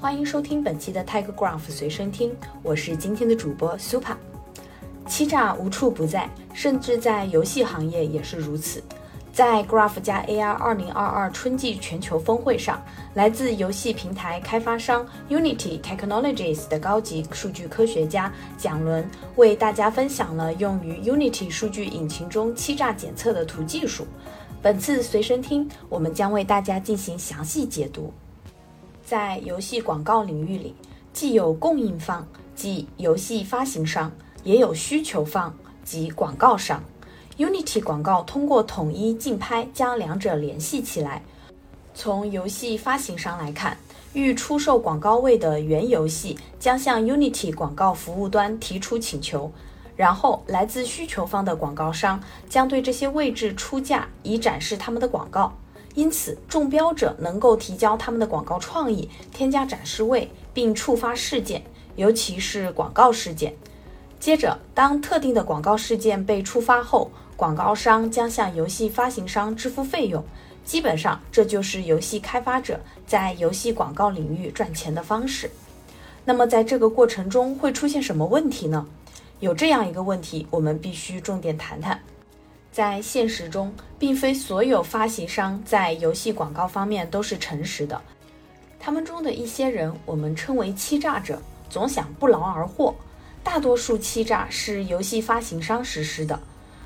欢迎收听本期的 Tigergraph 随身听，我是今天的主播 Super。欺诈无处不在，甚至在游戏行业也是如此。在 Graph 加 AI 二零二二春季全球峰会上，来自游戏平台开发商 Unity Technologies 的高级数据科学家蒋伦为大家分享了用于 Unity 数据引擎中欺诈检测的图技术。本次随身听，我们将为大家进行详细解读。在游戏广告领域里，既有供应方，即游戏发行商，也有需求方，即广告商。Unity 广告通过统一竞拍将两者联系起来。从游戏发行商来看，欲出售广告位的原游戏将向 Unity 广告服务端提出请求，然后来自需求方的广告商将对这些位置出价，以展示他们的广告。因此，中标者能够提交他们的广告创意，添加展示位，并触发事件，尤其是广告事件。接着，当特定的广告事件被触发后，广告商将向游戏发行商支付费用，基本上这就是游戏开发者在游戏广告领域赚钱的方式。那么在这个过程中会出现什么问题呢？有这样一个问题，我们必须重点谈谈。在现实中，并非所有发行商在游戏广告方面都是诚实的，他们中的一些人我们称为欺诈者，总想不劳而获。大多数欺诈是游戏发行商实施的。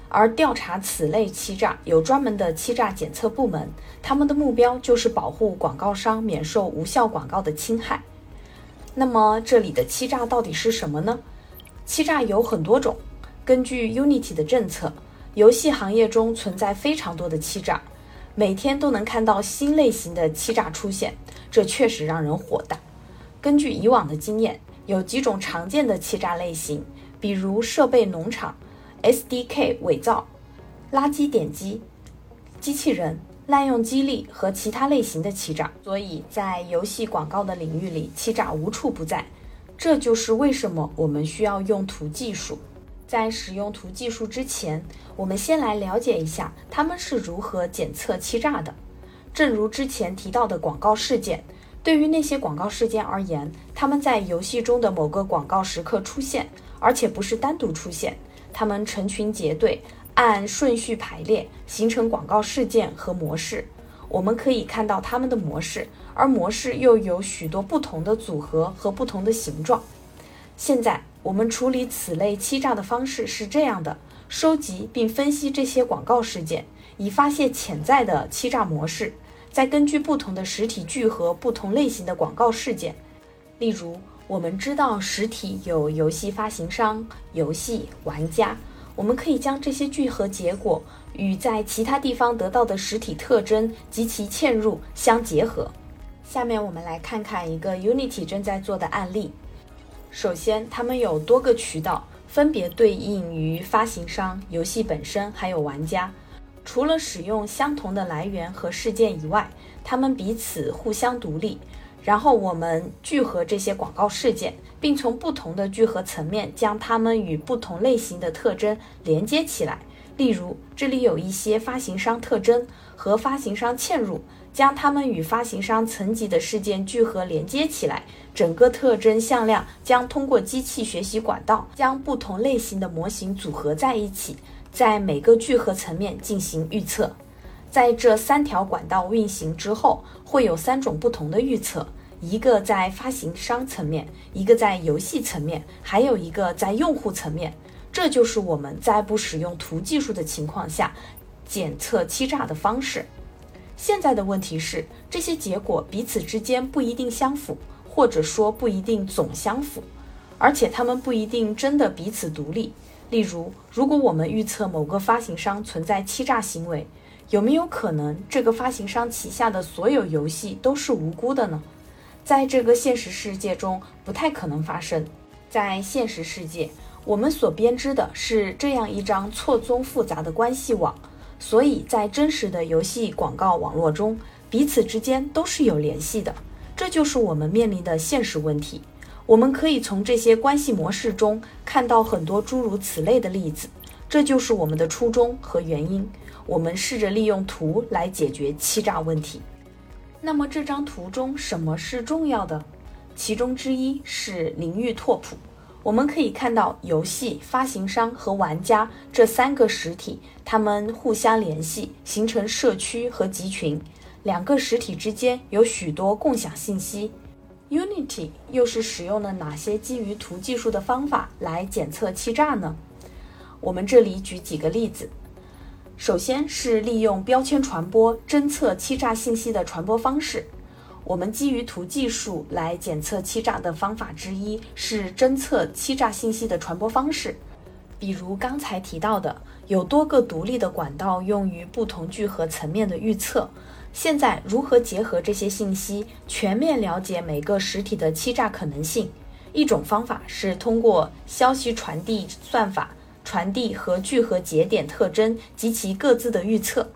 而调查此类欺诈有专门的欺诈检测部门，他们的目标就是保护广告商免受无效广告的侵害。那么这里的欺诈到底是什么呢？欺诈有很多种。根据 Unity 的政策，游戏行业中存在非常多的欺诈，每天都能看到新类型的欺诈出现，这确实让人火大。根据以往的经验，有几种常见的欺诈类型，比如设备农场。SDK 伪造、垃圾点击、机器人滥用激励和其他类型的欺诈，所以在游戏广告的领域里，欺诈无处不在。这就是为什么我们需要用图技术。在使用图技术之前，我们先来了解一下他们是如何检测欺诈的。正如之前提到的广告事件，对于那些广告事件而言，他们在游戏中的某个广告时刻出现，而且不是单独出现。他们成群结队，按顺序排列，形成广告事件和模式。我们可以看到他们的模式，而模式又有许多不同的组合和不同的形状。现在我们处理此类欺诈的方式是这样的：收集并分析这些广告事件，以发现潜在的欺诈模式，再根据不同的实体聚合不同类型的广告事件，例如。我们知道实体有游戏发行商、游戏玩家，我们可以将这些聚合结果与在其他地方得到的实体特征及其嵌入相结合。下面我们来看看一个 Unity 正在做的案例。首先，他们有多个渠道，分别对应于发行商、游戏本身还有玩家。除了使用相同的来源和事件以外，他们彼此互相独立。然后我们聚合这些广告事件，并从不同的聚合层面将它们与不同类型的特征连接起来。例如，这里有一些发行商特征和发行商嵌入，将它们与发行商层级的事件聚合连接起来。整个特征向量将通过机器学习管道将不同类型的模型组合在一起，在每个聚合层面进行预测。在这三条管道运行之后，会有三种不同的预测：一个在发行商层面，一个在游戏层面，还有一个在用户层面。这就是我们在不使用图技术的情况下检测欺诈的方式。现在的问题是，这些结果彼此之间不一定相符，或者说不一定总相符，而且它们不一定真的彼此独立。例如，如果我们预测某个发行商存在欺诈行为，有没有可能这个发行商旗下的所有游戏都是无辜的呢？在这个现实世界中不太可能发生。在现实世界，我们所编织的是这样一张错综复杂的关系网，所以在真实的游戏广告网络中，彼此之间都是有联系的。这就是我们面临的现实问题。我们可以从这些关系模式中看到很多诸如此类的例子。这就是我们的初衷和原因。我们试着利用图来解决欺诈问题。那么这张图中什么是重要的？其中之一是领域拓扑。我们可以看到，游戏发行商和玩家这三个实体，他们互相联系，形成社区和集群。两个实体之间有许多共享信息。Unity 又是使用了哪些基于图技术的方法来检测欺诈呢？我们这里举几个例子。首先是利用标签传播侦测欺诈信息的传播方式。我们基于图技术来检测欺诈的方法之一是侦测欺诈信息的传播方式。比如刚才提到的，有多个独立的管道用于不同聚合层面的预测。现在如何结合这些信息，全面了解每个实体的欺诈可能性？一种方法是通过消息传递算法。传递和聚合节点特征及其各自的预测，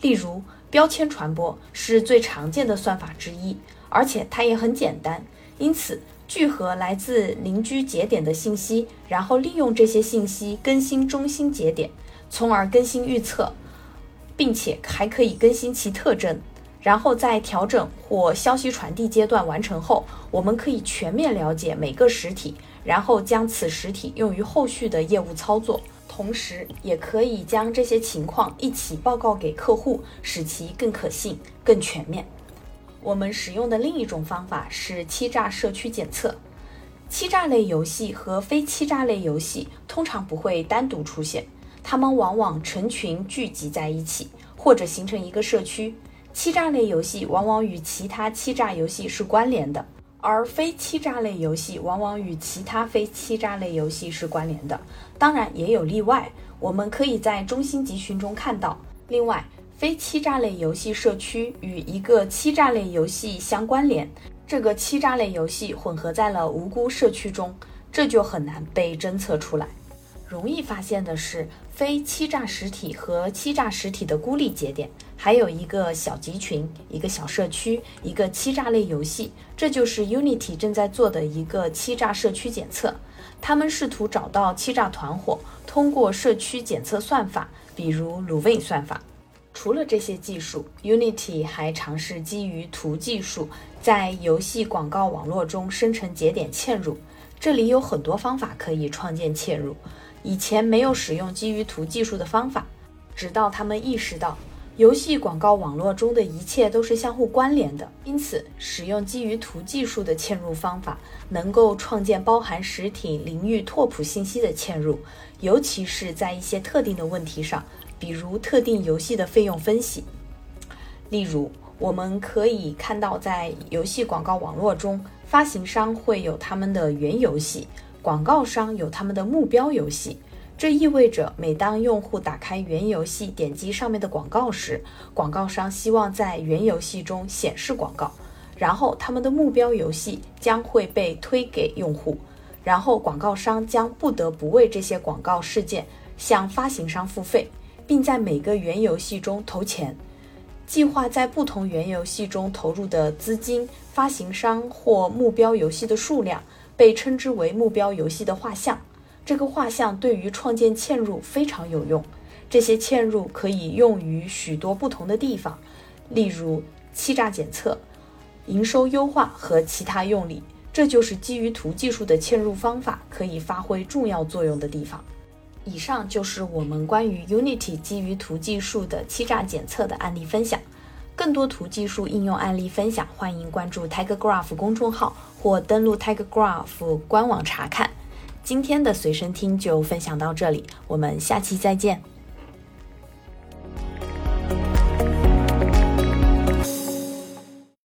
例如标签传播是最常见的算法之一，而且它也很简单。因此，聚合来自邻居节点的信息，然后利用这些信息更新中心节点，从而更新预测，并且还可以更新其特征。然后在调整或消息传递阶段完成后，我们可以全面了解每个实体，然后将此实体用于后续的业务操作，同时也可以将这些情况一起报告给客户，使其更可信、更全面。我们使用的另一种方法是欺诈社区检测。欺诈类游戏和非欺诈类游戏通常不会单独出现，它们往往成群聚集在一起，或者形成一个社区。欺诈类游戏往往与其他欺诈游戏是关联的，而非欺诈类游戏往往与其他非欺诈类游戏是关联的。当然也有例外，我们可以在中心集群中看到。另外，非欺诈类游戏社区与一个欺诈类游戏相关联，这个欺诈类游戏混合在了无辜社区中，这就很难被侦测出来。容易发现的是非欺诈实体和欺诈实体的孤立节点。还有一个小集群，一个小社区，一个欺诈类游戏，这就是 Unity 正在做的一个欺诈社区检测。他们试图找到欺诈团伙，通过社区检测算法，比如 Luvin 算法。除了这些技术，Unity 还尝试基于图技术，在游戏广告网络中生成节点嵌入。这里有很多方法可以创建嵌入，以前没有使用基于图技术的方法，直到他们意识到。游戏广告网络中的一切都是相互关联的，因此使用基于图技术的嵌入方法，能够创建包含实体领域拓扑信息的嵌入，尤其是在一些特定的问题上，比如特定游戏的费用分析。例如，我们可以看到，在游戏广告网络中，发行商会有他们的原游戏，广告商有他们的目标游戏。这意味着，每当用户打开原游戏，点击上面的广告时，广告商希望在原游戏中显示广告，然后他们的目标游戏将会被推给用户，然后广告商将不得不为这些广告事件向发行商付费，并在每个原游戏中投钱。计划在不同原游戏中投入的资金、发行商或目标游戏的数量，被称之为目标游戏的画像。这个画像对于创建嵌入非常有用，这些嵌入可以用于许多不同的地方，例如欺诈检测、营收优化和其他用例。这就是基于图技术的嵌入方法可以发挥重要作用的地方。以上就是我们关于 Unity 基于图技术的欺诈检测的案例分享。更多图技术应用案例分享，欢迎关注 TigerGraph 公众号或登录 TigerGraph 官网查看。今天的随身听就分享到这里，我们下期再见。